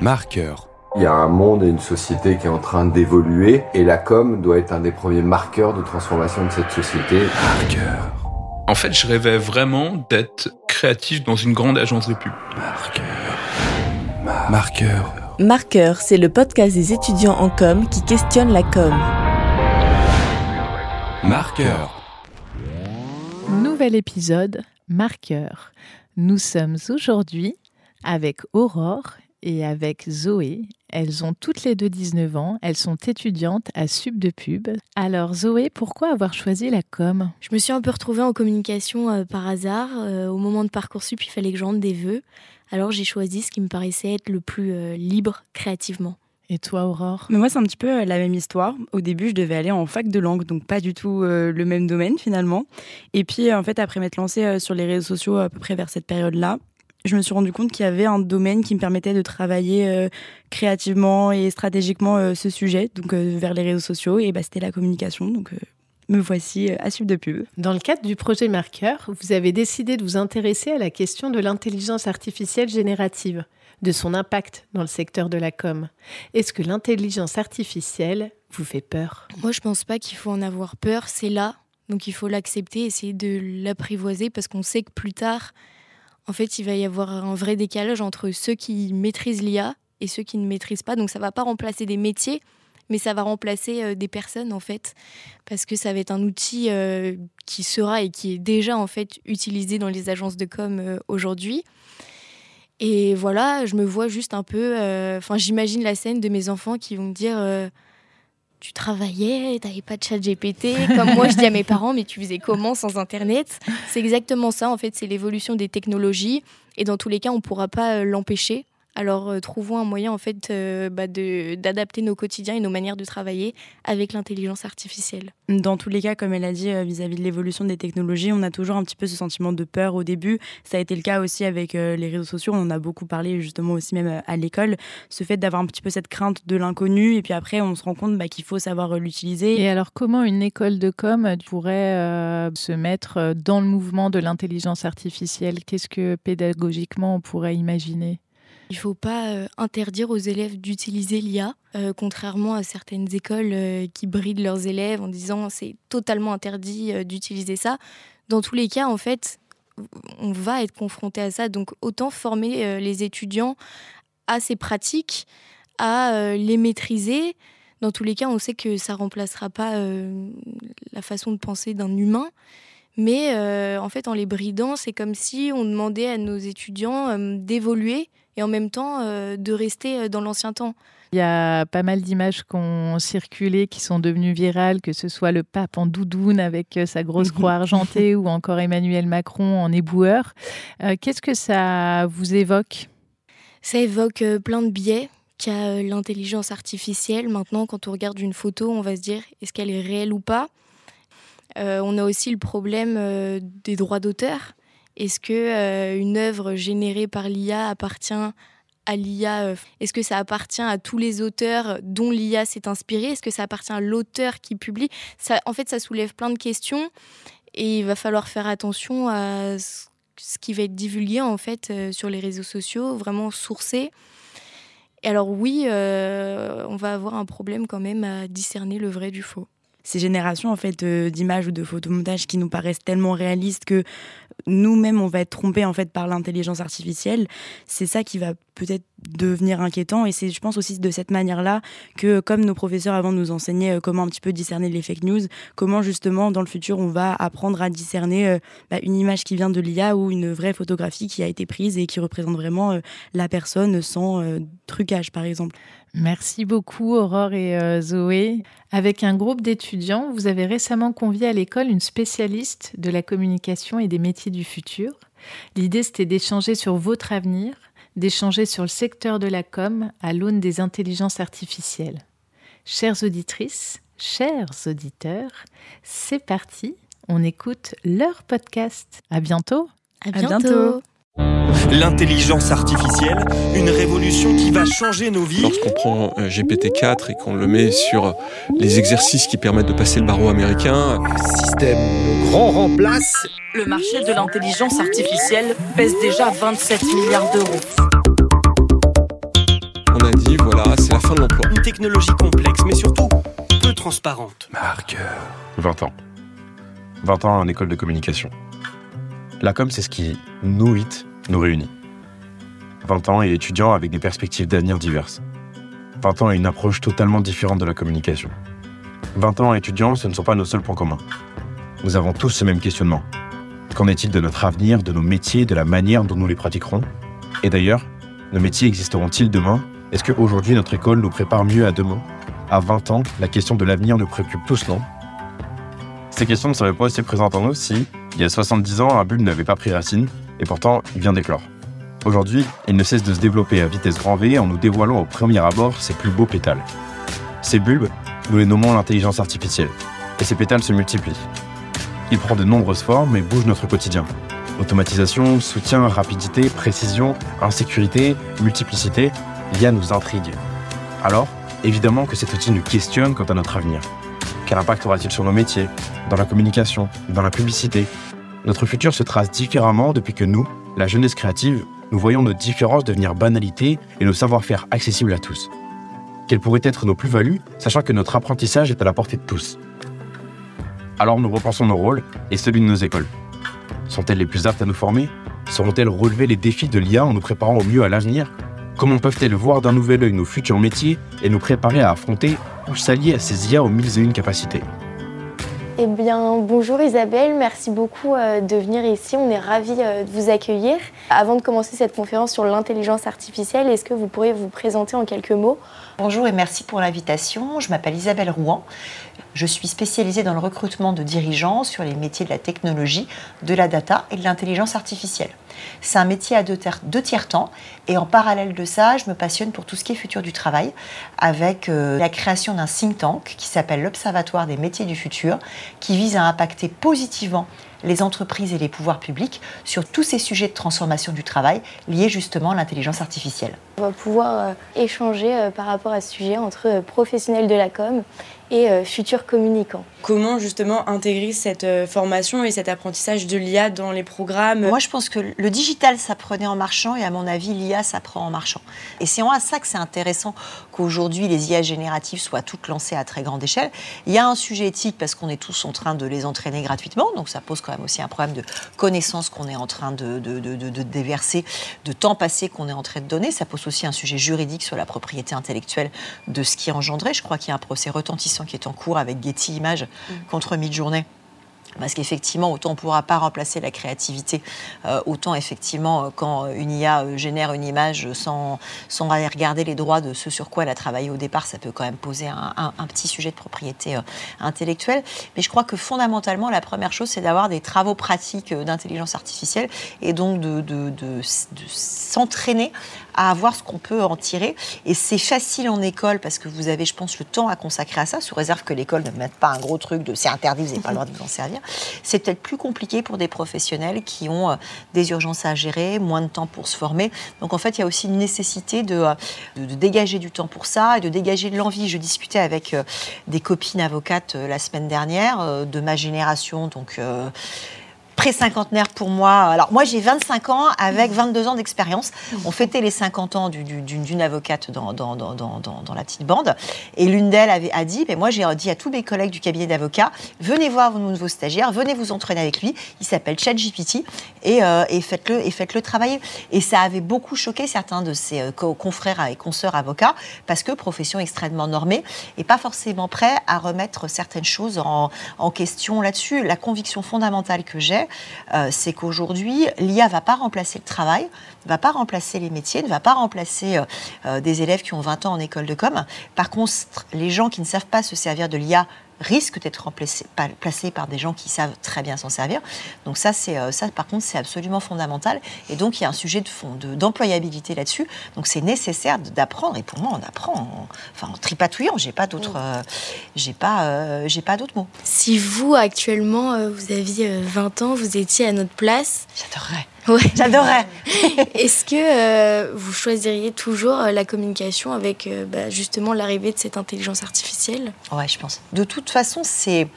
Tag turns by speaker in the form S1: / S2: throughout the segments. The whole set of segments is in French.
S1: Marqueur.
S2: Il y a un monde et une société qui est en train d'évoluer et la com doit être un des premiers marqueurs de transformation de cette société.
S1: Marqueur.
S3: En fait, je rêvais vraiment d'être créatif dans une grande agence de pub.
S1: Marqueur. Marqueur.
S4: Marqueur, c'est le podcast des étudiants en com qui questionne la com.
S1: Marqueur.
S5: Nouvel épisode, Marqueur. Nous sommes aujourd'hui avec Aurore et avec Zoé. Elles ont toutes les deux 19 ans. Elles sont étudiantes à Sub de Pub. Alors Zoé, pourquoi avoir choisi la com?
S6: Je me suis un peu retrouvée en communication euh, par hasard. Euh, au moment de Parcoursup, il fallait que je des vœux. Alors j'ai choisi ce qui me paraissait être le plus euh, libre créativement.
S5: Et toi Aurore?
S7: Mais moi, c'est un petit peu la même histoire. Au début, je devais aller en fac de langue, donc pas du tout euh, le même domaine finalement. Et puis, en fait, après m'être lancée euh, sur les réseaux sociaux à peu près vers cette période-là, je me suis rendu compte qu'il y avait un domaine qui me permettait de travailler euh, créativement et stratégiquement euh, ce sujet, donc euh, vers les réseaux sociaux. Et bah, c'était la communication, donc euh, me voici euh, à suivre de pub.
S5: Dans le cadre du projet Marqueur, vous avez décidé de vous intéresser à la question de l'intelligence artificielle générative, de son impact dans le secteur de la com. Est-ce que l'intelligence artificielle vous fait peur?
S6: Moi, je pense pas qu'il faut en avoir peur. C'est là, donc il faut l'accepter, essayer de l'apprivoiser parce qu'on sait que plus tard, en fait, il va y avoir un vrai décalage entre ceux qui maîtrisent l'IA et ceux qui ne maîtrisent pas. Donc ça va pas remplacer des métiers, mais ça va remplacer euh, des personnes en fait, parce que ça va être un outil euh, qui sera et qui est déjà en fait utilisé dans les agences de com euh, aujourd'hui. Et voilà, je me vois juste un peu. Enfin, j'imagine la scène de mes enfants qui vont me dire. Tu travaillais, t'avais pas de chat GPT, comme moi je dis à mes parents, mais tu faisais comment sans Internet? C'est exactement ça, en fait, c'est l'évolution des technologies, et dans tous les cas, on pourra pas euh, l'empêcher. Alors, euh, trouvons un moyen, en fait, euh, bah, de- d'adapter nos quotidiens et nos manières de travailler avec l'intelligence artificielle.
S7: Dans tous les cas, comme elle a dit, euh, vis-à-vis de l'évolution des technologies, on a toujours un petit peu ce sentiment de peur au début. Ça a été le cas aussi avec euh, les réseaux sociaux. On en a beaucoup parlé justement aussi même à l'école. Ce fait d'avoir un petit peu cette crainte de l'inconnu. Et puis après, on se rend compte bah, qu'il faut savoir euh, l'utiliser.
S5: Et alors comment une école de com pourrait euh, se mettre dans le mouvement de l'intelligence artificielle? Qu'est-ce que pédagogiquement on pourrait imaginer?
S6: Il ne faut pas euh, interdire aux élèves d'utiliser l'IA, euh, contrairement à certaines écoles euh, qui brident leurs élèves en disant c'est totalement interdit d'utiliser ça. Dans tous les cas, en fait, on va être confronté à ça. Donc autant former les étudiants à ces pratiques, à les maîtriser. Dans tous les cas, on sait que ça remplacera pas la façon de penser d'un humain. Mais en fait, en les bridant, c'est comme si on demandait à nos étudiants d'évoluer et en même temps euh, de rester euh, dans l'ancien temps.
S5: Il y a pas mal d'images qui ont circulé, qui sont devenues virales, que ce soit le pape en doudoune avec euh, sa grosse croix argentée ou encore Emmanuel Macron en éboueur. Euh, Qu'est-ce que ça vous évoque?
S6: Ça évoque plein de biais qu'a l'intelligence artificielle. Maintenant, quand on regarde une photo, on va se dire est-ce qu'elle est réelle ou pas? Euh, On a aussi le problème des droits d'auteur. Est-ce que euh, une œuvre générée par l'IA appartient à l'IA euh, Est-ce que ça appartient à tous les auteurs dont l'IA s'est inspirée? Est-ce que ça appartient à l'auteur qui publie? Ça, En fait, ça soulève plein de questions et il va falloir faire attention à ce qui va être divulgué en fait euh, sur les réseaux sociaux, vraiment sourcé. Et alors oui, on va avoir un problème quand même à discerner le vrai du faux.
S7: Ces générations en fait euh, d'images ou de photomontages qui nous paraissent tellement réalistes que nous-mêmes on va être trompés en fait par l'intelligence artificielle. C'est ça qui va peut-être devenir inquiétant et c'est je pense aussi de cette manière-là que comme nos professeurs avant nous enseignaient euh, comment un petit peu discerner les fake news, comment justement dans le futur on va apprendre à discerner euh, bah, une image qui vient de l'IA ou une vraie photographie qui a été prise et qui représente vraiment euh, la personne sans trucage par exemple.
S5: Merci beaucoup Aurore et Zoé. Avec un groupe d'étudiants, vous avez récemment convié à l'école une spécialiste de la communication et des métiers du futur. L'idée, c'était d'échanger sur votre avenir, d'échanger sur le secteur de la com à l'aune des intelligences artificielles. Chères auditrices, chers auditeurs, c'est parti, on écoute leur podcast. À bientôt.
S6: À
S7: bientôt.
S8: L'intelligence artificielle, une révolution qui va changer nos vies.
S1: Lorsqu'on prend euh, GPT-4 et qu'on le met sur les exercices qui permettent de passer le barreau américain,
S8: Système grand remplace.
S9: Le marché de l'intelligence artificielle pèse déjà 27 milliards d'euros.
S1: dit voilà, c'est la fin de l'emploi.
S8: Une technologie complexe, mais surtout peu transparente.
S2: Marqueur.
S10: 20 ans. 20 ans en école de communication. La com, c'est ce qui, nous huit, nous réunit. 20 ans et étudiants avec des perspectives d'avenir diverses. 20 ans et une approche totalement différente de la communication. 20 ans étudiants, ce ne sont pas nos seuls points communs. Nous avons tous ce même questionnement. Qu'en est-il de notre avenir, de nos métiers, de la manière dont nous les pratiquerons? Et d'ailleurs, nos métiers existeront-ils demain? Est-ce qu'aujourd'hui notre école nous prépare mieux à demain À 20 ans, la question de l'avenir nous préoccupe tous, non? Ces questions ne seraient pas aussi présentes en nous si, il y a 70 ans, un bulbe n'avait pas pris racine, et pourtant il vient d'éclore. Aujourd'hui, il ne cesse de se développer à vitesse grand V en nous dévoilant au premier abord ses plus beaux pétales. Ces bulbes, nous les nommons l'intelligence artificielle, et ces pétales se multiplient. Il prend de nombreuses formes et bouge notre quotidien. Automatisation, soutien, rapidité, précision, insécurité, multiplicité, l'IA nous intrigue. Alors, évidemment que cet outil nous questionne quant à notre avenir. Quel impact aura-t-il sur nos métiers, dans la communication, dans la publicité Notre futur se trace différemment depuis que nous, la jeunesse créative, nous voyons nos différences devenir banalité et nos savoir-faire accessibles à tous. Quelles pourraient être nos plus-values, sachant que notre apprentissage est à la portée de tous? Alors nous repensons nos rôles et celui de nos écoles. Sont-elles les plus aptes à nous former? Sauront-elles relever les défis de l'IA en nous préparant au mieux à l'avenir? Comment peuvent-elles voir d'un nouvel œil nos futurs métiers et nous préparer à affronter ou s'allier à ces IA aux mille et une capacités?
S11: Eh bien, bonjour Isabelle, merci beaucoup euh, de venir ici. On est ravis euh, de vous accueillir. Avant de commencer cette conférence sur l'intelligence artificielle, est-ce que vous pourriez vous présenter en quelques mots?
S12: Bonjour et merci pour l'invitation. Je m'appelle Isabelle Rouen. Je suis spécialisée dans le recrutement de dirigeants sur les métiers de la technologie, de la data et de l'intelligence artificielle. C'est un métier à deux, tiers temps et en parallèle de ça, je me passionne pour tout ce qui est futur du travail avec euh, la création d'un think tank qui s'appelle l'Observatoire des métiers du futur qui vise à impacter positivement les entreprises et les pouvoirs publics sur tous ces sujets de transformation du travail liés justement à l'intelligence artificielle.
S11: On va pouvoir euh, échanger euh, par rapport à ce sujet entre professionnels de la com et euh, futurs communicants.
S7: Comment justement intégrer cette euh, formation et cet apprentissage de l'IA dans les programmes?
S12: Moi, je pense que le digital s'apprenait en marchant et à mon avis, l'IA s'apprend en marchant. Et c'est en ça que c'est intéressant qu'aujourd'hui les IA génératives soient toutes lancées à très grande échelle. Il y a un sujet éthique parce qu'on est tous en train de les entraîner gratuitement, donc ça pose quand même aussi un problème de connaissance qu'on est en train de, de, de, de déverser, de temps passé qu'on est en train de donner. Ça pose aussi un sujet juridique sur la propriété intellectuelle de ce qui est engendré. Je crois qu'il y a un procès retentissant qui est en cours avec Getty Images mm. contre Midjourney parce qu'effectivement, autant on ne pourra pas remplacer la créativité, euh, autant effectivement, euh, quand une IA euh, génère une image sans, sans aller regarder les droits de ce sur quoi elle a travaillé au départ, ça peut quand même poser un, petit sujet de propriété intellectuelle. Mais je crois que fondamentalement, la première chose, c'est d'avoir des travaux pratiques d'intelligence artificielle et donc de, de, de, de s'entraîner à voir ce qu'on peut en tirer. Et c'est facile en école parce que vous avez, je pense, le temps à consacrer à ça, sous réserve que l'école ne mette pas un gros truc de c'est interdit, vous n'avez pas le droit de vous en servir. C'est peut-être plus compliqué pour des professionnels qui ont euh, des urgences à gérer, moins de temps pour se former. Donc en fait, il y a aussi une nécessité de, euh, de, dégager du temps pour ça et de dégager de l'envie. Je discutais avec euh, des copines avocates la semaine dernière de ma génération, donc pré-cinquantenaire pour moi. Alors moi j'ai 25 ans avec 22 ans d'expérience. On fêtait les 50 ans d'une avocate dans, la petite bande. Et l'une d'elles a dit, mais moi j'ai dit à tous mes collègues du cabinet d'avocats, venez voir vos nouveaux stagiaires, venez vous entraîner avec lui. Il s'appelle ChatGPT et, euh, et faites-le travailler. Et ça avait beaucoup choqué certains de ses euh, confrères et consoeurs avocats parce que profession extrêmement normée et pas forcément prêt à remettre certaines choses en question là-dessus. La conviction fondamentale que j'ai, euh, c'est qu'aujourd'hui, l'IA va pas remplacer le travail, ne va pas remplacer les métiers, ne va pas remplacer euh, euh, des élèves qui ont 20 ans en école de com. Par contre, les gens qui ne savent pas se servir de l'IA risque d'être placé par des gens qui savent très bien s'en servir. Donc ça, c'est euh, ça par contre, c'est absolument fondamental. Et donc il y a un sujet de fond, d'employabilité là-dessus. Donc c'est nécessaire d'apprendre. Et pour moi, on apprend, en, enfin en tripatouillant. J'ai pas d'autres, euh, j'ai pas, euh, j'ai pas d'autres mots.
S11: Si vous actuellement vous aviez 20 ans, vous étiez à notre place,
S12: j'adorerais.
S11: Ouais.
S12: J'adorerais.
S11: Est-ce que euh, vous choisiriez toujours euh, la communication avec euh, bah, justement l'arrivée de cette intelligence artificielle?
S12: Ouais, je pense. De toute façon, c'est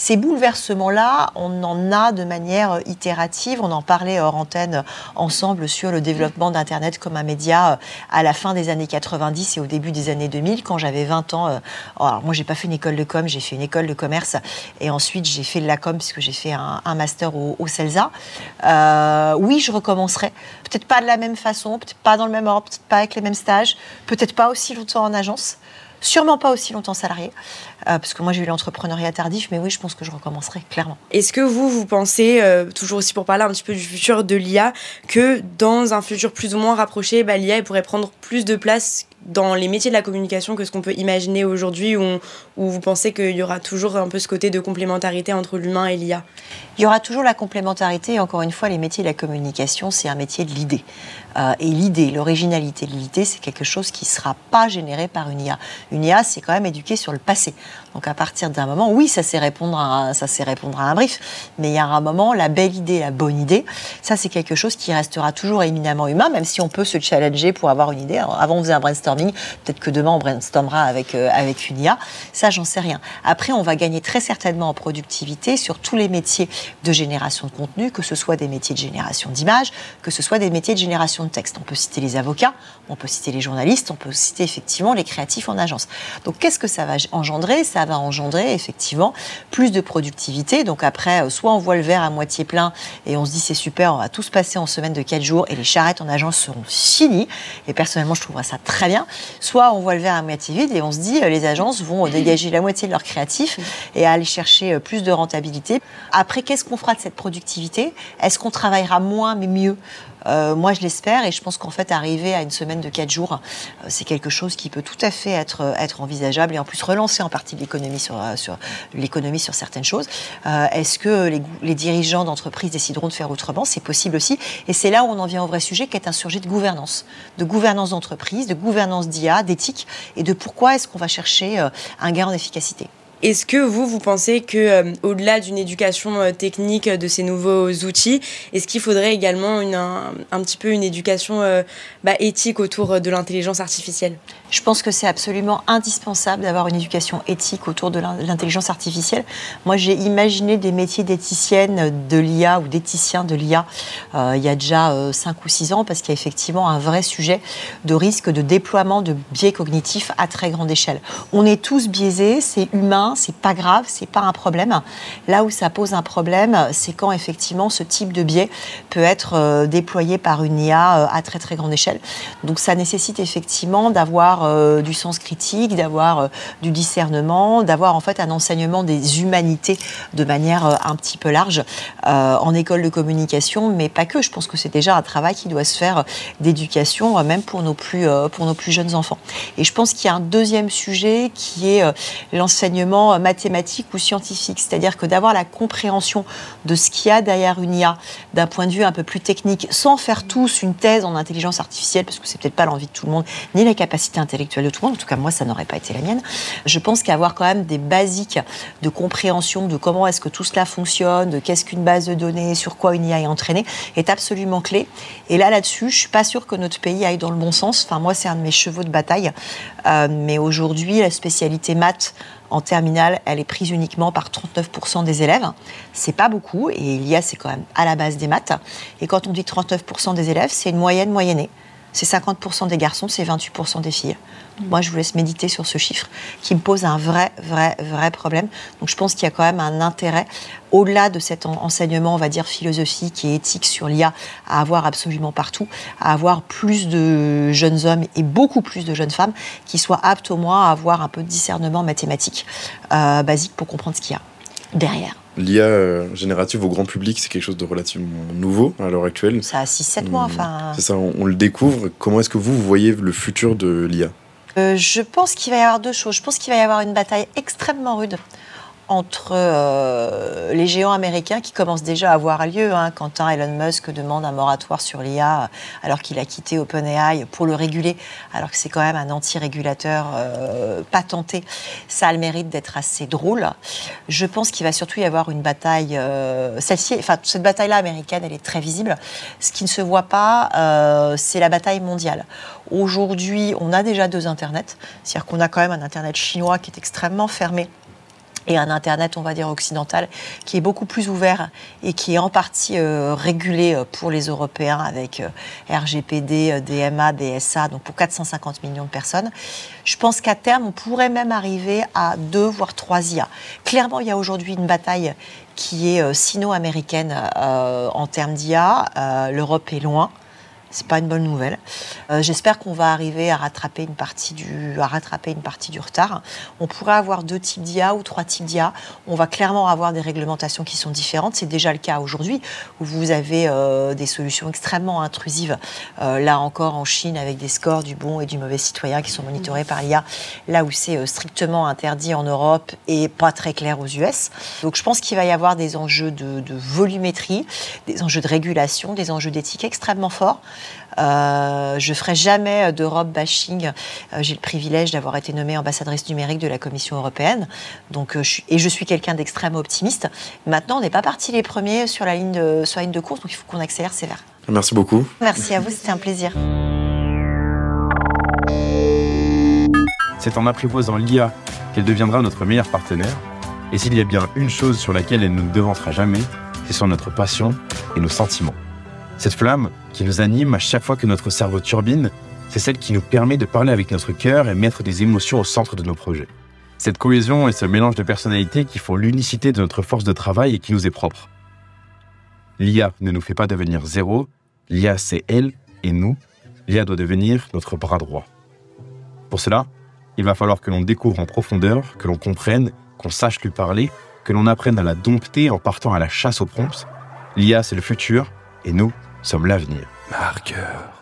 S12: Ces bouleversements-là, on en a de manière itérative. On en parlait hors antenne ensemble sur le développement d'Internet comme un média à la fin des années 90 et au début des années 2000, quand j'avais 20 ans. Alors moi, j'ai pas fait une école de com, j'ai fait une école de commerce et ensuite j'ai fait de la com puisque j'ai fait un, master au, CELSA. oui, je recommencerai. Peut-être pas de la même façon, peut-être pas dans le même ordre, peut-être pas avec les mêmes stages, peut-être pas aussi longtemps en agence. Sûrement pas aussi longtemps salarié, euh, parce que moi j'ai eu l'entrepreneuriat tardif, mais oui, je pense que je recommencerai clairement.
S7: Est-ce que vous, vous pensez, euh, toujours aussi pour parler un petit peu du futur de l'IA, que dans un futur plus ou moins rapproché, bah, l'IA pourrait prendre plus de place dans les métiers de la communication que ce qu'on peut imaginer aujourd'hui, où, où, vous pensez qu'il y aura toujours un peu ce côté de complémentarité entre l'humain et l'IA
S12: Il y aura toujours la complémentarité, et encore une fois, les métiers de la communication, c'est un métier de l'idée. Euh, et l'idée, l'originalité de l'idée, c'est quelque chose qui ne sera pas généré par une IA. Une IA, c'est quand même éduqué sur le passé. Donc à partir d'un moment, oui, ça sait répondre à, ça sait répondre à un brief, mais il y a un moment, la belle idée, la bonne idée, ça c'est quelque chose qui restera toujours éminemment humain, même si on peut se challenger pour avoir une idée. avant on faisait un brainstorming, peut-être que demain on brainstormera avec, euh, avec une IA, ça j'en sais rien. Après, on va gagner très certainement en productivité sur tous les métiers de génération de contenu, que ce soit des métiers de génération d'images, que ce soit des métiers de génération de texte. On peut citer les avocats, on peut citer les journalistes, on peut citer effectivement les créatifs en agence. Donc qu'est-ce que ça va engendrer? Ça va engendrer effectivement plus de productivité. Donc après, euh, soit on voit le verre à moitié plein et on se dit c'est super, on va tous passer en semaine de 4 jours et les charrettes en agence seront finies. Et personnellement, je trouverais ça très bien. Soit on voit le verre à moitié vide et on se dit euh, les agences vont euh, dégager la moitié de leurs créatifs et aller chercher plus de rentabilité. Après, qu'est-ce qu'on fera de cette productivité? Est-ce qu'on travaillera moins mais mieux? Euh, moi, je l'espère et je pense qu'en fait, arriver à une semaine de 4 jours, euh, c'est quelque chose qui peut tout à fait être, être envisageable et en plus relancer en partie l'économie sur, euh, l'économie certaines choses. Est-ce que les, les dirigeants d'entreprises décideront de faire autrement? C'est possible aussi. Et c'est là où on en vient au vrai sujet qui est un sujet de gouvernance, de gouvernance d'entreprise, de gouvernance d'IA, d'éthique et de pourquoi est-ce qu'on va chercher un gain en efficacité.
S7: Est-ce que vous, vous pensez que, euh, au-delà d'une éducation euh, technique euh, de ces nouveaux outils, est-ce qu'il faudrait également une, un, petit peu une éducation bah, éthique autour de l'intelligence artificielle?
S12: Je pense que c'est absolument indispensable d'avoir une éducation éthique autour de l'intelligence artificielle. Moi, j'ai imaginé des métiers d'éthicienne de l'IA ou d'éthicien de l'IA il y a déjà 5 ou 6 ans parce qu'il y a effectivement un vrai sujet de risque de déploiement de biais cognitifs à très grande échelle. On est tous biaisés, c'est humain c'est pas grave, c'est pas un problème. Là où ça pose un problème, c'est quand effectivement ce type de biais peut être euh, déployé par une IA euh, à très très grande échelle. Donc ça nécessite effectivement d'avoir euh, du sens critique, d'avoir du discernement, d'avoir en fait un enseignement des humanités de manière un petit peu large en école de communication, mais pas que. Je pense que c'est déjà un travail qui doit se faire d'éducation, même pour nos plus pour nos plus jeunes enfants. Et je pense qu'il y a un deuxième sujet qui est l'enseignement euh, mathématique ou scientifique, c'est-à-dire que d'avoir la compréhension de ce qu'il y a derrière une IA d'un point de vue un peu plus technique, sans faire tous une thèse en intelligence artificielle, parce que c'est peut-être pas l'envie de tout le monde, ni la capacité intellectuelle de tout le monde, en tout cas moi ça n'aurait pas été la mienne. Je pense qu'avoir quand même des basiques de compréhension de comment est-ce que tout cela fonctionne, de qu'est-ce qu'une base de données, sur quoi une IA est entraînée, est absolument clé. Et là, là-dessus, je suis pas sûre que notre pays aille dans le bon sens. Enfin, moi, c'est un de mes chevaux de bataille. Euh, mais aujourd'hui, la spécialité maths en terminale, elle est prise uniquement par 39% des élèves. C'est pas beaucoup, et l'IA, c'est quand même à la base des maths. Et quand on dit 39% des élèves, c'est une moyenne moyennée. C'est 50% des garçons, c'est 28% des filles. Moi, je vous laisse méditer sur ce chiffre qui me pose un vrai, vrai, vrai problème. Donc, je pense qu'il y a quand même un intérêt, au-delà de cet enseignement, on va dire, philosophique et éthique sur l'IA, à avoir absolument partout, à avoir plus de jeunes hommes et beaucoup plus de jeunes femmes qui soient aptes au moins à avoir un peu de discernement mathématique euh, basique pour comprendre ce qu'il y a derrière.
S10: L'IA euh, générative au grand public, c'est quelque chose de relativement nouveau à l'heure actuelle.
S12: Ça a 6-7 mois, hmm. enfin.
S10: C'est ça, on, le découvre. Comment est-ce que vous, vous voyez le futur de l'IA
S12: euh, Je pense qu'il va y avoir deux choses. Je pense qu'il va y avoir une bataille extrêmement rude entre euh, les géants américains qui commencent déjà à avoir lieu. Hein, quand Elon Musk demande un moratoire sur l'IA alors qu'il a quitté OpenAI pour le réguler, alors que c'est quand même un anti-régulateur euh, patenté, ça a le mérite d'être assez drôle. Je pense qu'il va surtout y avoir une bataille. Euh, celle-ci, enfin cette bataille-là américaine, elle est très visible. Ce qui ne se voit pas, c'est la bataille mondiale. Aujourd'hui, on a déjà deux internets, c'est-à-dire qu'on a quand même un internet chinois qui est extrêmement fermé et un Internet, on va dire, occidental, qui est beaucoup plus ouvert et qui est en partie euh, régulé euh, pour les Européens avec euh, RGPD, DMA, DSA, donc pour 450 millions de personnes. Je pense qu'à terme, on pourrait même arriver à deux, voire trois IA. Clairement, il y a aujourd'hui une bataille qui est sino-américaine en termes d'IA. L'Europe est loin. C'est pas une bonne nouvelle. Euh, j'espère qu'on va arriver à rattraper une partie du, à rattraper une partie du retard. On pourrait avoir deux types d'IA ou trois types d'IA. On va clairement avoir des réglementations qui sont différentes. C'est déjà le cas aujourd'hui où vous avez euh, des solutions extrêmement intrusives. Euh, là encore en Chine avec des scores du bon et du mauvais citoyen qui sont monitorés par l'IA. Là où c'est strictement interdit en Europe et pas très clair aux US. Donc je pense qu'il va y avoir des enjeux de, de volumétrie, des enjeux de régulation, des enjeux d'éthique extrêmement forts. Euh, je ferai jamais d'Europe bashing. Euh, j'ai le privilège d'avoir été nommée ambassadrice numérique de la Commission européenne. Donc, euh, et je suis quelqu'un d'extrêmement optimiste. Maintenant, on n'est pas parti les premiers sur la ligne de, sur la ligne de course, donc il faut qu'on accélère sévère.
S10: Merci beaucoup.
S12: Merci à vous, c'était un plaisir.
S10: C'est en apprivoisant l'IA qu'elle deviendra notre meilleur partenaire. Et s'il y a bien une chose sur laquelle elle ne nous devancera jamais, c'est sur notre passion et nos sentiments. Cette flamme qui nous anime à chaque fois que notre cerveau turbine, c'est celle qui nous permet de parler avec notre cœur et mettre des émotions au centre de nos projets. Cette cohésion et ce mélange de personnalités qui font l'unicité de notre force de travail et qui nous est propre. L'IA ne nous fait pas devenir zéro, l'IA c'est elle et nous. L'IA doit devenir notre bras droit. Pour cela, il va falloir que l'on découvre en profondeur, que l'on comprenne, qu'on sache lui parler, que l'on apprenne à la dompter en partant à la chasse aux prompts. L'IA c'est le futur et nous, sommes l'avenir.
S1: Marqueur.